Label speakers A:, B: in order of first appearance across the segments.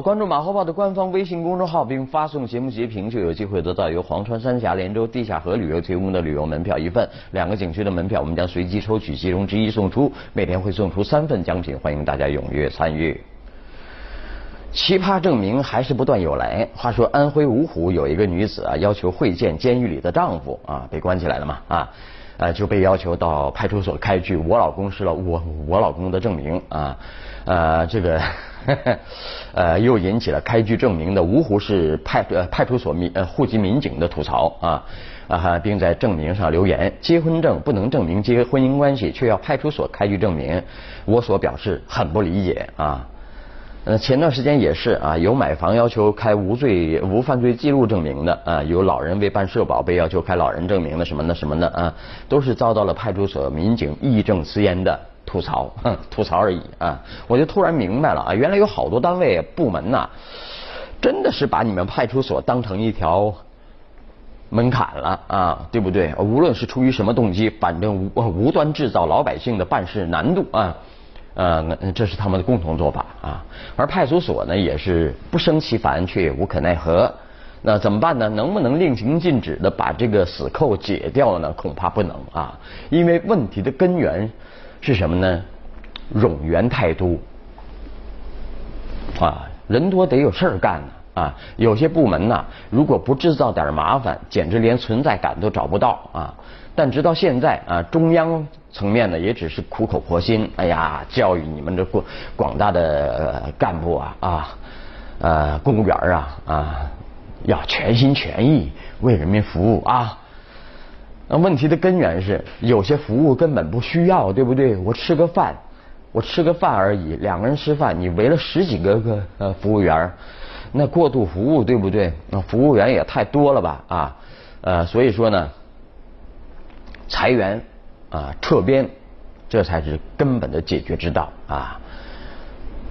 A: 关注马后炮的官方微信公众号，并发送节目截屏，就有机会得到由黄川三峡连州地下河旅游提供的旅游门票一份。两个景区的门票，我们将随机抽取其中之一送出，每天会送出三份奖品，欢迎大家踊跃参与。奇葩证明还是不断有来。话说安徽芜湖有一个女子啊，要求会见监狱里的丈夫啊，被关起来了嘛啊。呃，就被要求到派出所开具我老公是了我我老公的证明啊，呃，这个 呃又引起了开具证明的芜湖市派呃派出所民呃户籍民警的吐槽啊啊，并在证明上留言：结婚证不能证明结婚姻关系，却要派出所开具证明，我所表示很不理解啊。呃，前段时间也是啊，有买房要求开无罪无犯罪记录证明的啊，有老人为办社保被要求开老人证明的什么的什么的啊，都是遭到了派出所民警义正辞严的吐槽，哼，吐槽而已啊。我就突然明白了啊，原来有好多单位部门呐，真的是把你们派出所当成一条门槛了啊，对不对？无论是出于什么动机，反正无无端制造老百姓的办事难度啊。呃，这是他们的共同做法啊。而派出所呢，也是不胜其烦，却无可奈何。那怎么办呢？能不能令行禁止的把这个死扣解掉呢？恐怕不能啊。因为问题的根源是什么呢？冗员太多啊，人多得有事儿干呢啊。有些部门呢，如果不制造点麻烦，简直连存在感都找不到啊。但直到现在啊，中央层面呢，也只是苦口婆心，哎呀，教育你们这广广大的干部啊啊，呃，公务员啊啊，要全心全意为人民服务啊。那问题的根源是，有些服务根本不需要，对不对？我吃个饭，我吃个饭而已，两个人吃饭，你围了十几个个呃服务员，那过度服务，对不对？那服务员也太多了吧啊？呃，所以说呢。裁员啊，撤编，这才是根本的解决之道啊！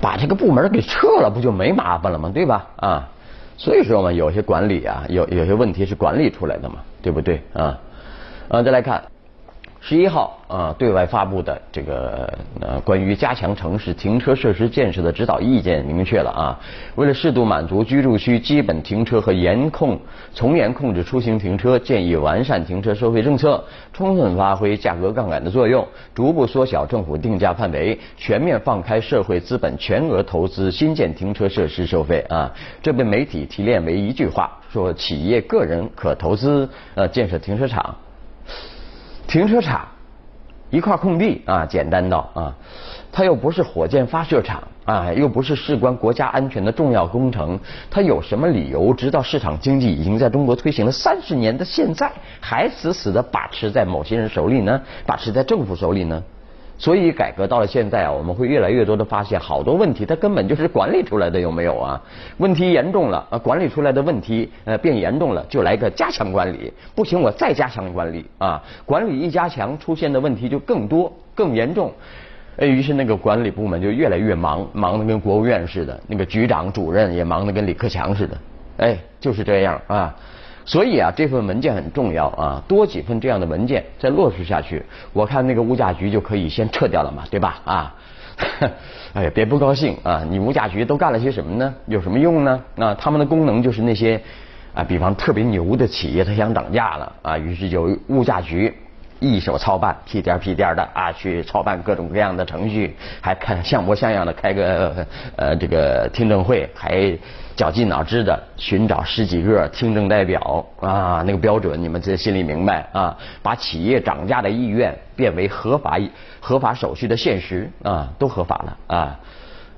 A: 把这个部门给撤了，不就没麻烦了吗？对吧？啊，所以说嘛，有些管理啊，有有些问题是管理出来的嘛，对不对啊？啊，再来看。十一号啊，对外发布的这个呃关于加强城市停车设施建设的指导意见明确了啊，为了适度满足居住区基本停车和严控从严控制出行停车，建议完善停车收费政策，充分发挥价格杠杆的作用，逐步缩小政府定价范围，全面放开社会资本全额投资新建停车设施收费啊。这被媒体提炼为一句话，说企业个人可投资呃建设停车场。停车场一块空地啊，简单到啊，它又不是火箭发射场啊，又不是事关国家安全的重要工程，它有什么理由直到市场经济已经在中国推行了三十年的现在，还死死的把持在某些人手里呢？把持在政府手里呢？所以改革到了现在啊，我们会越来越多的发现，好多问题它根本就是管理出来的，有没有啊？问题严重了啊，管理出来的问题呃变严重了，就来个加强管理，不行我再加强管理啊，管理一加强，出现的问题就更多更严重，哎，于是那个管理部门就越来越忙，忙得跟国务院似的，那个局长主任也忙得跟李克强似的，哎，就是这样啊。所以啊，这份文件很重要啊，多几份这样的文件再落实下去，我看那个物价局就可以先撤掉了嘛，对吧？啊，哎呀，别不高兴啊！你物价局都干了些什么呢？有什么用呢？那，他们的功能就是那些啊，比方特别牛的企业，他想涨价了啊，于是就物价局。一手操办，屁颠屁颠的啊，去操办各种各样的程序，还看像模像样的开个呃这个听证会，还绞尽脑汁的寻找十几个听证代表啊，那个标准你们这心里明白啊，把企业涨价的意愿变为合法合法手续的现实啊，都合法了啊。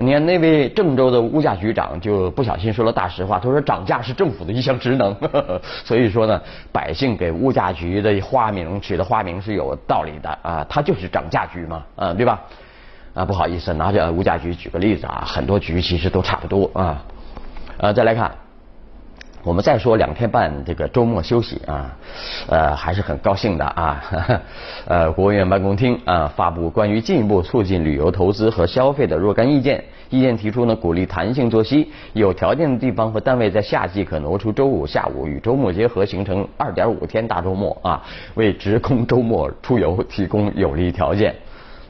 A: 你看那位郑州的物价局长就不小心说了大实话，他说涨价是政府的一项职能，所以说呢，百姓给物价局的花名取的花名是有道理的啊，它就是涨价局嘛，啊，对吧？啊，不好意思，拿着物价局举个例子啊，很多局其实都差不多啊，呃，再来看。我们再说两天半这个周末休息啊，呃还是很高兴的啊。呃，国务院办公厅啊发布关于进一步促进旅游投资和消费的若干意见。意见提出呢，鼓励弹性作息，有条件的地方和单位在夏季可挪出周五下午与周末结合，形成二点五天大周末啊，为职工周末出游提供有利条件。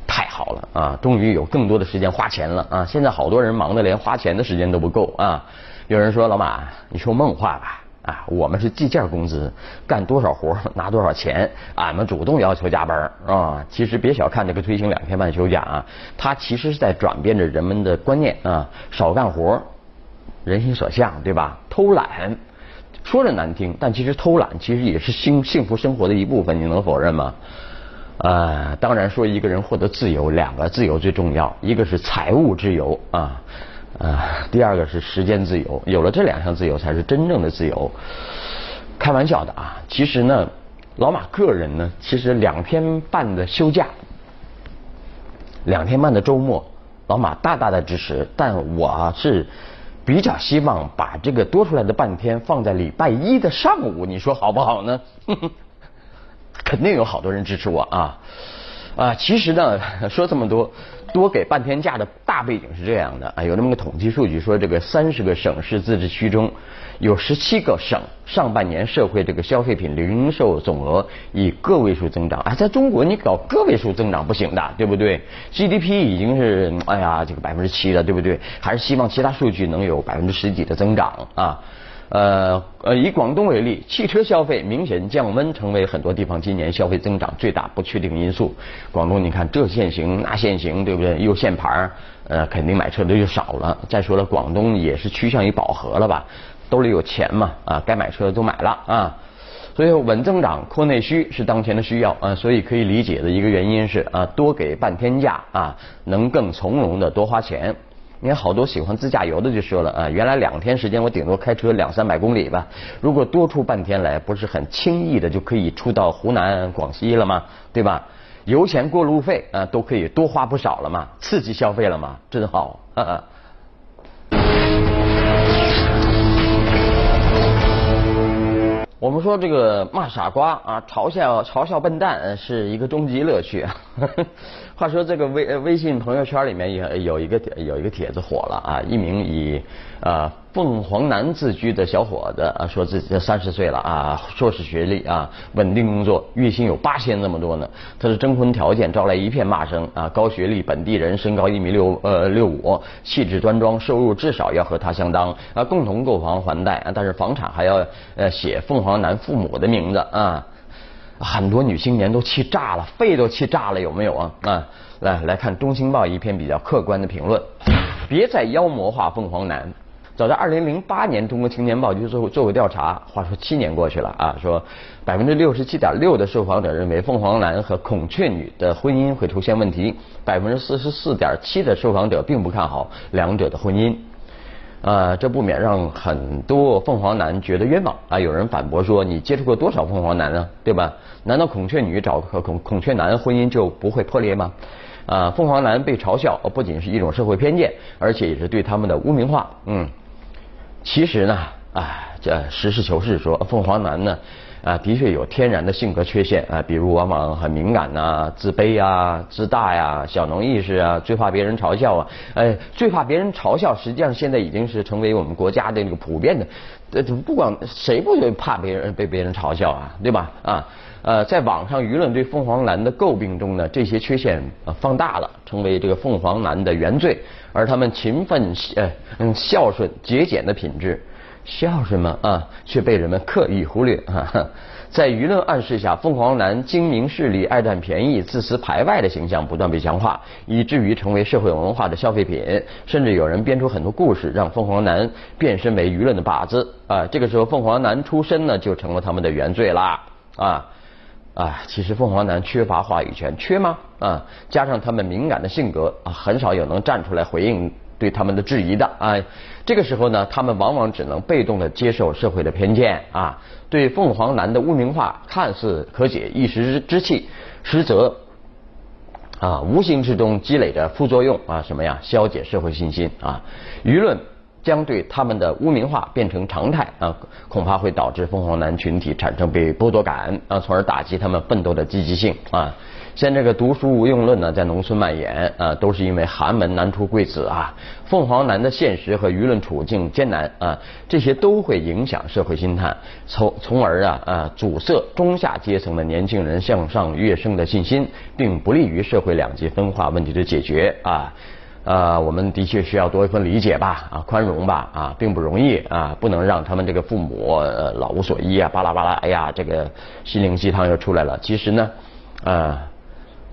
A: 太好了啊！终于有更多的时间花钱了啊！现在好多人忙得连花钱的时间都不够啊！有人说老马，你说梦话吧啊！我们是计件工资，干多少活拿多少钱，俺们主动要求加班啊！其实别小看这个推行两天半休假啊，它其实是在转变着人们的观念啊，少干活，人心所向，对吧？偷懒，说着难听，但其实偷懒其实也是幸幸福生活的一部分，你能否认吗？啊，当然说一个人获得自由，两个自由最重要，一个是财务自由啊，啊，第二个是时间自由。有了这两项自由，才是真正的自由。开玩笑的啊，其实呢，老马个人呢，其实两天半的休假，两天半的周末，老马大大的支持。但我是比较希望把这个多出来的半天放在礼拜一的上午，你说好不好呢？肯定有好多人支持我啊啊！其实呢，说这么多，多给半天假的大背景是这样的啊，有那么个统计数据说，这个三十个省市自治区中有十七个省上半年社会这个消费品零售总额以个位数增长啊，在中国你搞个位数增长不行的，对不对？GDP 已经是哎呀这个百分之七了，对不对？还是希望其他数据能有百分之十几的增长啊。呃呃，以广东为例，汽车消费明显降温，成为很多地方今年消费增长最大不确定因素。广东，你看这限行那限行，对不对？又限牌，呃，肯定买车的就少了。再说了，广东也是趋向于饱和了吧？兜里有钱嘛，啊，该买车的都买了啊。所以稳增长、扩内需是当前的需要啊。所以可以理解的一个原因是啊，多给半天假啊，能更从容的多花钱。你看，好多喜欢自驾游的就说了啊，原来两天时间我顶多开车两三百公里吧，如果多出半天来，不是很轻易的就可以出到湖南、广西了吗？对吧？油钱、过路费啊，都可以多花不少了嘛，刺激消费了嘛，真好。我们说这个骂傻瓜啊，嘲笑嘲笑笨蛋是一个终极乐趣。话说这个微微信朋友圈里面也有一个有一个帖子火了啊，一名以呃凤凰男自居的小伙子啊，说自己三十岁了啊，硕士学历啊，稳定工作，月薪有八千那么多呢。他的征婚条件招来一片骂声啊，高学历，本地人，身高一米六呃六五，气质端庄，收入至少要和他相当啊，共同购房还贷啊，但是房产还要呃写凤凰男父母的名字啊。很多女青年都气炸了，肺都气炸了，有没有啊？啊，来来看《中青报》一篇比较客观的评论，别再妖魔化凤凰男。早在二零零八年，《中国青年报》就做做过调查，话说七年过去了啊，说百分之六十七点六的受访者认为凤凰男和孔雀女的婚姻会出现问题，百分之四十四点七的受访者并不看好两者的婚姻。啊，这不免让很多凤凰男觉得冤枉啊！有人反驳说：“你接触过多少凤凰男呢？对吧？难道孔雀女找和孔孔雀男婚姻就不会破裂吗？”啊，凤凰男被嘲笑不仅是一种社会偏见，而且也是对他们的污名化。嗯。其实呢，啊，这实事求是说，凤凰男呢，啊，的确有天然的性格缺陷啊，比如往往很敏感呐、自卑啊、自大呀、小农意识啊、最怕别人嘲笑啊，哎，最怕别人嘲笑，实际上现在已经是成为我们国家的那个普遍的，呃，不管谁不怕别人被别人嘲笑啊，对吧？啊，呃，在网上舆论对凤凰男的诟病中呢，这些缺陷放大了，成为这个凤凰男的原罪。而他们勤奋、呃嗯孝顺、节俭的品质，笑什么？啊，却被人们刻意忽略啊！在舆论暗示下，凤凰男精明势利、爱占便宜、自私排外的形象不断被强化，以至于成为社会文化的消费品。甚至有人编出很多故事，让凤凰男变身为舆论的靶子啊！这个时候，凤凰男出身呢，就成了他们的原罪啦啊！啊，其实凤凰男缺乏话语权，缺吗？啊，加上他们敏感的性格啊，很少有能站出来回应对他们的质疑的啊。这个时候呢，他们往往只能被动的接受社会的偏见啊。对凤凰男的污名化，看似可解一时之气，实则啊，无形之中积累着副作用啊，什么呀？消解社会信心啊，舆论将对他们的污名化变成常态啊，恐怕会导致凤凰男群体产生被剥夺感啊，从而打击他们奋斗的积极性啊。现在这个读书无用论呢，在农村蔓延啊，都是因为寒门难出贵子啊。凤凰男的现实和舆论处境艰难啊，这些都会影响社会心态，从从而啊啊阻塞中下阶层的年轻人向上跃升的信心，并不利于社会两极分化问题的解决啊。呃，我们的确需要多一份理解吧，啊，宽容吧，啊，并不容易啊，不能让他们这个父母老无所依啊，巴拉巴拉，哎呀，这个心灵鸡汤又出来了。其实呢，呃，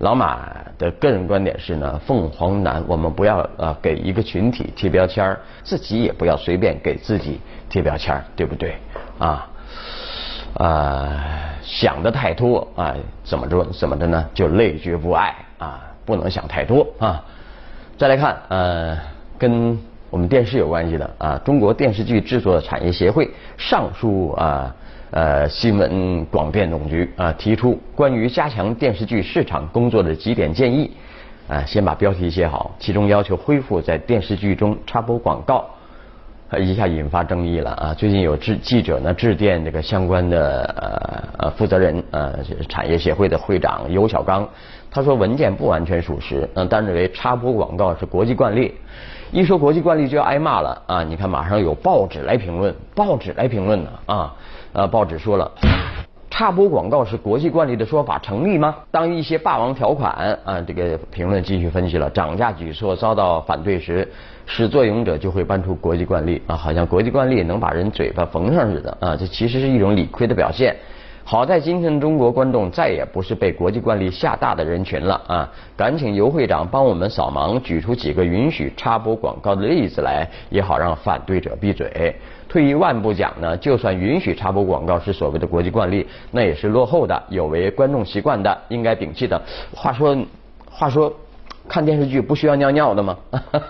A: 老马的个人观点是呢，凤凰男，我们不要呃给一个群体贴标签自己也不要随便给自己贴标签对不对？啊，呃，想的太多啊，怎么着怎么着呢？就累觉不爱啊，不能想太多啊。再来看，呃，跟我们电视有关系的啊，中国电视剧制作产业协会上书啊，呃，新闻广电总局啊，提出关于加强电视剧市场工作的几点建议啊，先把标题写好，其中要求恢复在电视剧中插播广告，一下引发争议了啊。最近有记记者呢致电这个相关的呃呃负责人呃产业协会的会长尤小刚。他说文件不完全属实，嗯，但认为插播广告是国际惯例。一说国际惯例就要挨骂了啊！你看马上有报纸来评论，报纸来评论呢啊！呃，报纸说了，插播广告是国际惯例的说法成立吗？当一些霸王条款啊，这个评论继续分析了，涨价举措遭到反对时，始作俑者就会搬出国际惯例啊，好像国际惯例能把人嘴巴缝上似的啊！这其实是一种理亏的表现。好在今天的中国观众再也不是被国际惯例吓大的人群了啊！赶请尤会长帮我们扫盲，举出几个允许插播广告的例子来，也好让反对者闭嘴。退一万步讲呢，就算允许插播广告是所谓的国际惯例，那也是落后的、有违观众习惯的，应该摒弃的。话说，话说，看电视剧不需要尿尿的吗？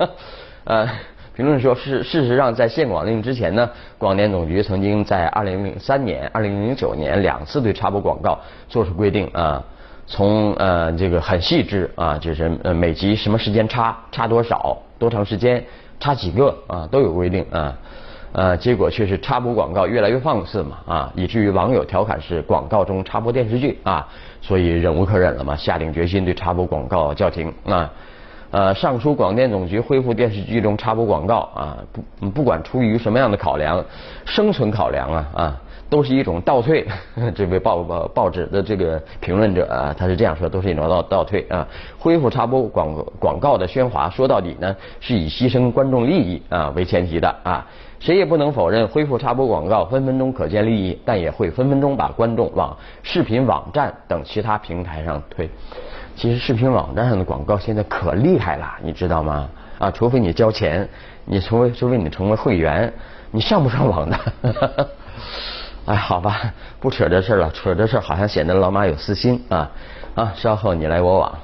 A: 呃。评论说，事事实上，在限广令之前呢，广电总局曾经在二零零三年、二零零九年两次对插播广告做出规定啊，从呃这个很细致啊，就是呃每集什么时间插，插多少，多长时间，插几个啊，都有规定啊，呃结果却是插播广告越来越放肆嘛啊，以至于网友调侃是广告中插播电视剧啊，所以忍无可忍了嘛，下定决心对插播广告叫停啊。呃，上书广电总局恢复电视剧中插播广告啊，不不管出于什么样的考量，生存考量啊啊，都是一种倒退。这位报报报纸的这个评论者啊，他是这样说，都是一种倒倒退啊。恢复插播广广告的喧哗，说到底呢，是以牺牲观众利益啊为前提的啊。谁也不能否认，恢复插播广告分分钟可见利益，但也会分分钟把观众往视频网站等其他平台上推。其实视频网站上的广告现在可厉害了，你知道吗？啊，除非你交钱，你除非除非你成为会员，你上不上网的？哎，好吧，不扯这事了，扯这事好像显得老马有私心啊啊！稍后你来我往，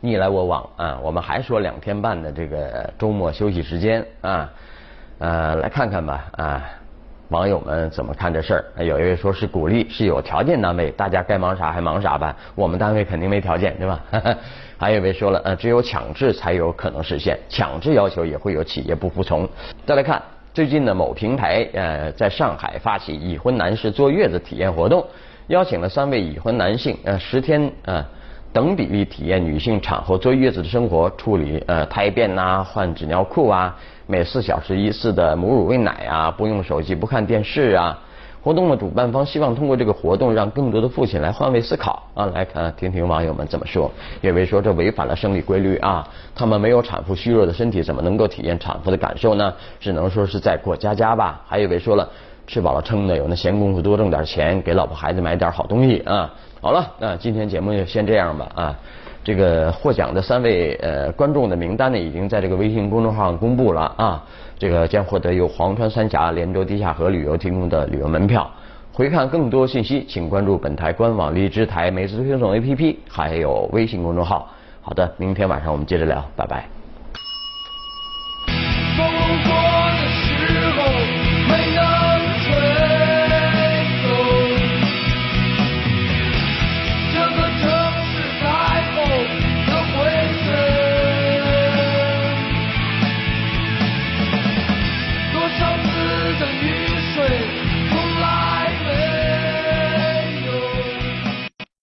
A: 你来我往啊！我们还说两天半的这个周末休息时间啊，呃，来看看吧啊。网友们怎么看这事儿？有一位说是鼓励，是有条件单位，大家该忙啥还忙啥吧。我们单位肯定没条件，对吧？还有一位说了，呃，只有强制才有可能实现，强制要求也会有企业不服从。再来看最近的某平台，呃，在上海发起已婚男士坐月子体验活动，邀请了三位已婚男性，呃，十天，呃，等比例体验女性产后坐月子的生活，处理呃胎便呐，换纸尿裤啊。每四小时一次的母乳喂奶啊，不用手机，不看电视啊。活动的主办方希望通过这个活动，让更多的父亲来换位思考啊。来看，听听网友们怎么说。有位说这违反了生理规律啊，他们没有产妇虚弱的身体，怎么能够体验产妇的感受呢？只能说是在过家家吧。还有位说了，吃饱了撑的，有那闲工夫多挣点钱，给老婆孩子买点好东西啊。好了，那今天节目就先这样吧啊。这个获奖的三位呃观众的名单呢，已经在这个微信公众号上公布了啊。这个将获得由黄川三峡连州地下河旅游提供的旅游门票。回看更多信息，请关注本台官网荔枝台、美食推送 APP，还有微信公众号。好的，明天晚上我们接着聊，拜拜。